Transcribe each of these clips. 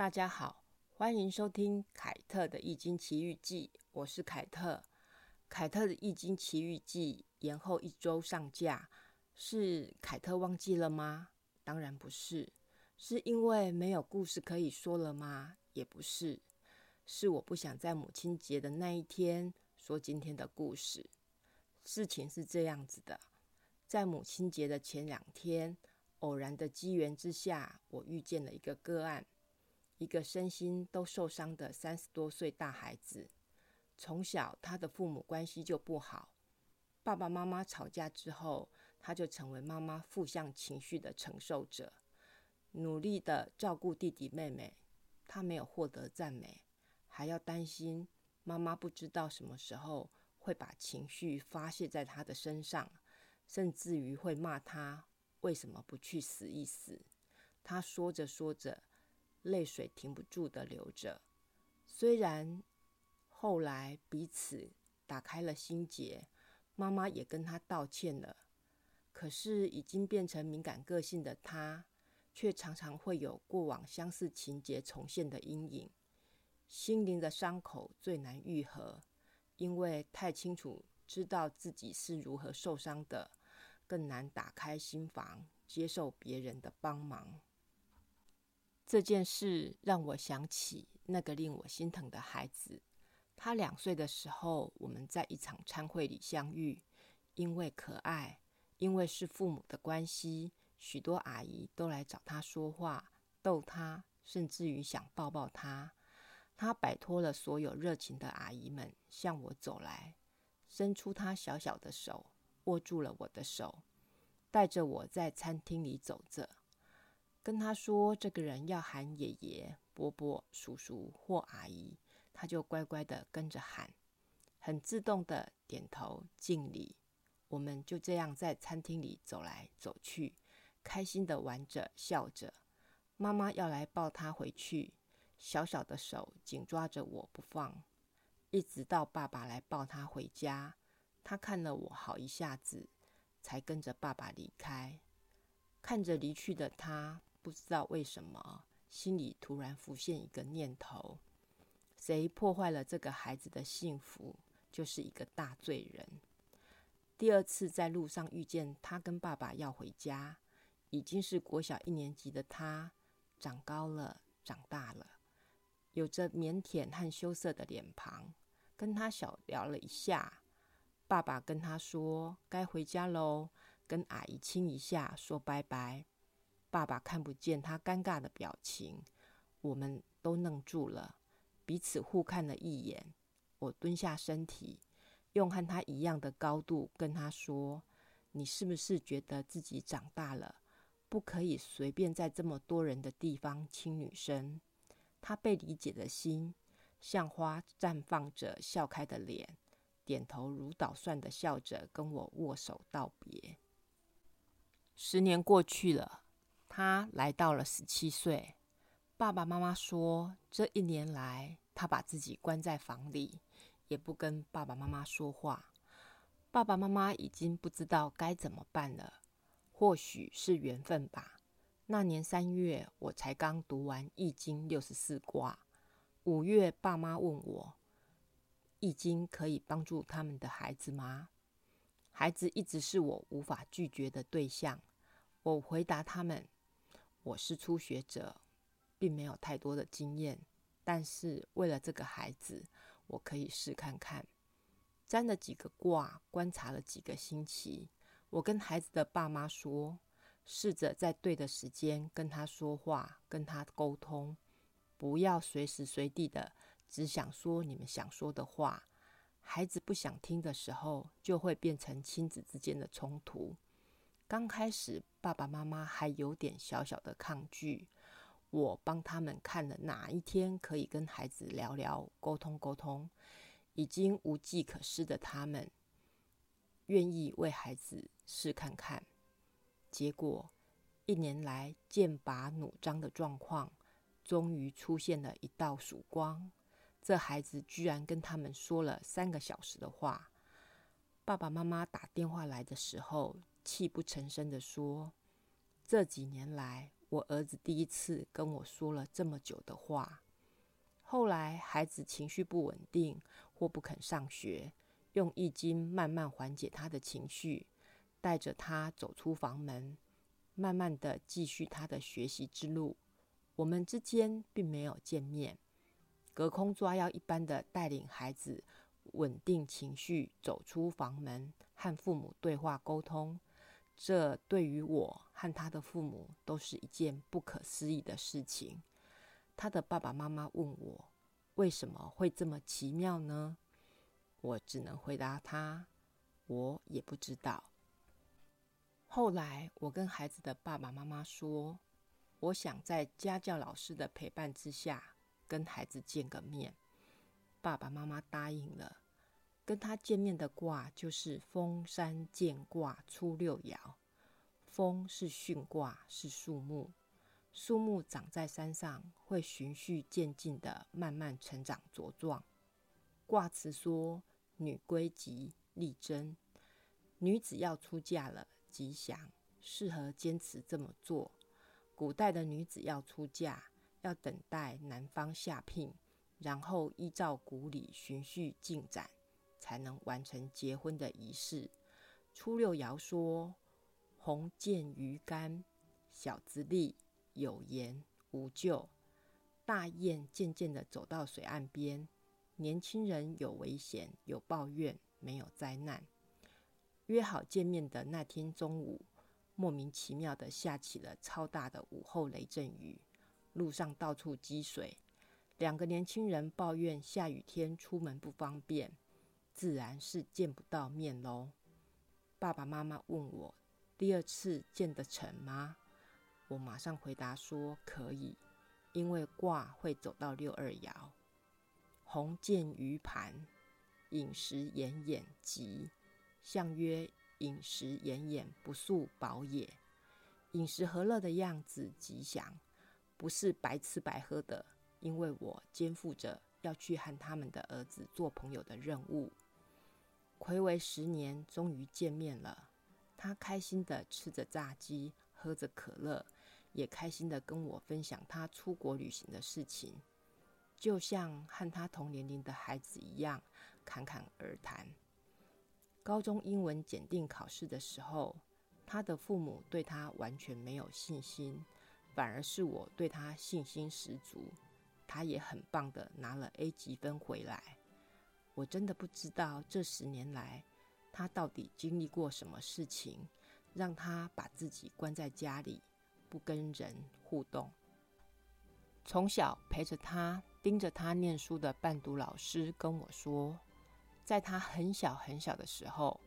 大家好，欢迎收听凯特的《易经奇遇记》，我是凯特。凯特的《易经奇遇记》延后一周上架，是凯特忘记了吗？当然不是，是因为没有故事可以说了吗？也不是，是我不想在母亲节的那一天说今天的故事。事情是这样子的，在母亲节的前两天，偶然的机缘之下，我遇见了一个个案。一个身心都受伤的三十多岁大孩子，从小他的父母关系就不好，爸爸妈妈吵架之后，他就成为妈妈负向情绪的承受者，努力的照顾弟弟妹妹，他没有获得赞美，还要担心妈妈不知道什么时候会把情绪发泄在他的身上，甚至于会骂他为什么不去死一死。他说着说着。泪水停不住的流着，虽然后来彼此打开了心结，妈妈也跟他道歉了，可是已经变成敏感个性的他，却常常会有过往相似情节重现的阴影。心灵的伤口最难愈合，因为太清楚知道自己是如何受伤的，更难打开心房接受别人的帮忙。这件事让我想起那个令我心疼的孩子。他两岁的时候，我们在一场参会里相遇。因为可爱，因为是父母的关系，许多阿姨都来找他说话、逗他，甚至于想抱抱他。他摆脱了所有热情的阿姨们，向我走来，伸出他小小的手，握住了我的手，带着我在餐厅里走着。跟他说，这个人要喊爷爷、伯伯、叔叔或阿姨，他就乖乖的跟着喊，很自动的点头敬礼。我们就这样在餐厅里走来走去，开心的玩着笑着。妈妈要来抱他回去，小小的手紧抓着我不放，一直到爸爸来抱他回家。他看了我好一下子，才跟着爸爸离开。看着离去的他。不知道为什么，心里突然浮现一个念头：谁破坏了这个孩子的幸福，就是一个大罪人。第二次在路上遇见他，跟爸爸要回家，已经是国小一年级的他，长高了，长大了，有着腼腆和羞涩的脸庞。跟他小聊了一下，爸爸跟他说：“该回家喽，跟阿姨亲一下，说拜拜。”爸爸看不见他尴尬的表情，我们都愣住了，彼此互看了一眼。我蹲下身体，用和他一样的高度跟他说：“你是不是觉得自己长大了，不可以随便在这么多人的地方亲女生？”他被理解的心像花绽放着笑开的脸，点头如捣蒜的笑着跟我握手道别。十年过去了。他来到了十七岁，爸爸妈妈说，这一年来他把自己关在房里，也不跟爸爸妈妈说话。爸爸妈妈已经不知道该怎么办了。或许是缘分吧。那年三月，我才刚读完《易经》六十四卦。五月，爸妈问我，《易经》可以帮助他们的孩子吗？孩子一直是我无法拒绝的对象。我回答他们。我是初学者，并没有太多的经验，但是为了这个孩子，我可以试看看。占了几个卦，观察了几个星期，我跟孩子的爸妈说，试着在对的时间跟他说话，跟他沟通，不要随时随地的只想说你们想说的话。孩子不想听的时候，就会变成亲子之间的冲突。刚开始，爸爸妈妈还有点小小的抗拒。我帮他们看了哪一天可以跟孩子聊聊、沟通沟通，已经无计可施的他们，愿意为孩子试看看。结果一年来剑拔弩张的状况，终于出现了一道曙光。这孩子居然跟他们说了三个小时的话。爸爸妈妈打电话来的时候。泣不成声地说：“这几年来，我儿子第一次跟我说了这么久的话。后来，孩子情绪不稳定或不肯上学，用易经慢慢缓解他的情绪，带着他走出房门，慢慢的继续他的学习之路。我们之间并没有见面，隔空抓药一般的带领孩子稳定情绪，走出房门，和父母对话沟通。这对于我和他的父母都是一件不可思议的事情。他的爸爸妈妈问我为什么会这么奇妙呢？我只能回答他，我也不知道。后来我跟孩子的爸爸妈妈说，我想在家教老师的陪伴之下跟孩子见个面。爸爸妈妈答应了。跟他见面的卦就是风山见卦初六爻。风是巽卦，是树木。树木长在山上，会循序渐进的慢慢成长茁壮。卦辞说：“女归吉，力争。”女子要出嫁了，吉祥，适合坚持这么做。古代的女子要出嫁，要等待男方下聘，然后依照古礼循序进展。才能完成结婚的仪式。初六爻说：“鸿渐鱼干，小子立，有言无咎。”大雁渐渐地走到水岸边，年轻人有危险，有抱怨，没有灾难。约好见面的那天中午，莫名其妙地下起了超大的午后雷阵雨，路上到处积水。两个年轻人抱怨下雨天出门不方便。自然是见不到面喽。爸爸妈妈问我第二次见得成吗？我马上回答说可以，因为卦会走到六二爻。鸿渐于盘，饮食奄奄吉。象曰：饮食奄奄，不速饱也。饮食和乐的样子吉祥，不是白吃白喝的，因为我肩负着要去和他们的儿子做朋友的任务。暌违十年，终于见面了。他开心的吃着炸鸡，喝着可乐，也开心的跟我分享他出国旅行的事情，就像和他同年龄的孩子一样侃侃而谈。高中英文检定考试的时候，他的父母对他完全没有信心，反而是我对他信心十足。他也很棒的拿了 A 级分回来。我真的不知道这十年来，他到底经历过什么事情，让他把自己关在家里，不跟人互动。从小陪着他、盯着他念书的伴读老师跟我说，在他很小很小的时候，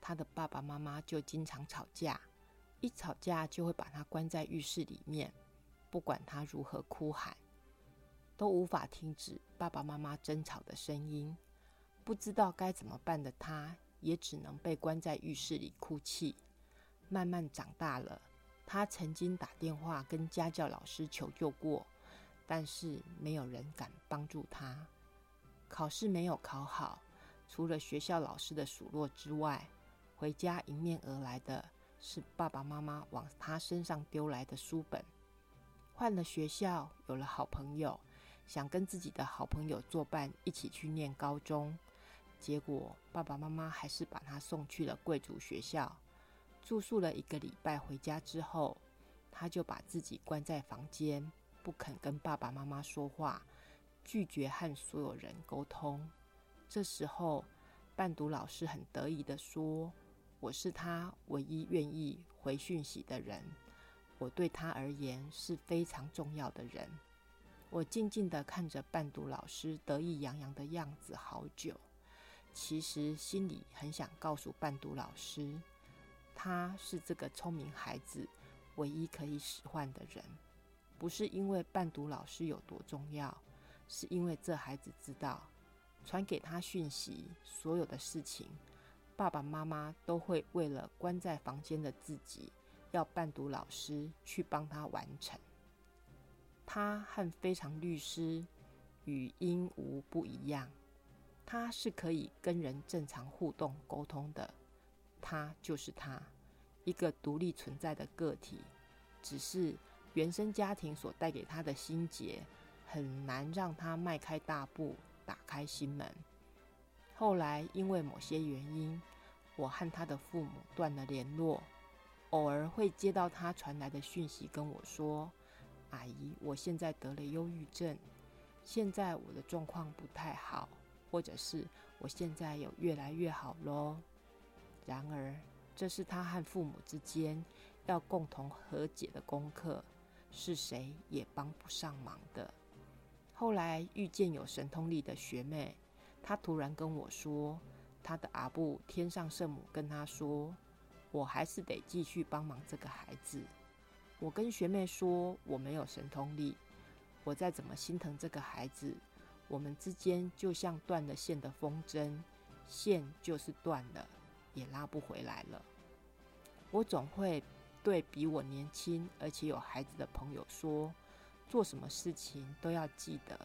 他的爸爸妈妈就经常吵架，一吵架就会把他关在浴室里面，不管他如何哭喊，都无法停止爸爸妈妈争吵的声音。不知道该怎么办的他，也只能被关在浴室里哭泣。慢慢长大了，他曾经打电话跟家教老师求救过，但是没有人敢帮助他。考试没有考好，除了学校老师的数落之外，回家迎面而来的是爸爸妈妈往他身上丢来的书本。换了学校，有了好朋友，想跟自己的好朋友作伴，一起去念高中。结果爸爸妈妈还是把他送去了贵族学校，住宿了一个礼拜。回家之后，他就把自己关在房间，不肯跟爸爸妈妈说话，拒绝和所有人沟通。这时候，伴读老师很得意的说：“我是他唯一愿意回讯息的人，我对他而言是非常重要的人。”我静静的看着伴读老师得意洋洋的样子好久。其实心里很想告诉伴读老师，他是这个聪明孩子唯一可以使唤的人。不是因为伴读老师有多重要，是因为这孩子知道，传给他讯息，所有的事情，爸爸妈妈都会为了关在房间的自己，要伴读老师去帮他完成。他和非常律师与鹦鹉不一样。他是可以跟人正常互动沟通的，他就是他，一个独立存在的个体，只是原生家庭所带给他的心结，很难让他迈开大步，打开心门。后来因为某些原因，我和他的父母断了联络，偶尔会接到他传来的讯息，跟我说：“阿姨，我现在得了忧郁症，现在我的状况不太好，或者是我现在有越来越好喽。”然而，这是他和父母之间要共同和解的功课，是谁也帮不上忙的。后来遇见有神通力的学妹。她突然跟我说，她的阿布天上圣母跟她说，我还是得继续帮忙这个孩子。我跟学妹说，我没有神通力，我再怎么心疼这个孩子，我们之间就像断了线的风筝，线就是断了，也拉不回来了。我总会对比我年轻而且有孩子的朋友说，做什么事情都要记得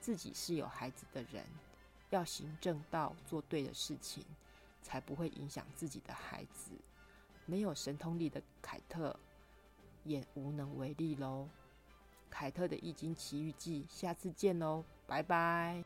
自己是有孩子的人。要行正道，做对的事情，才不会影响自己的孩子。没有神通力的凯特，也无能为力喽。凯特的《易经奇遇记》，下次见喽，拜拜。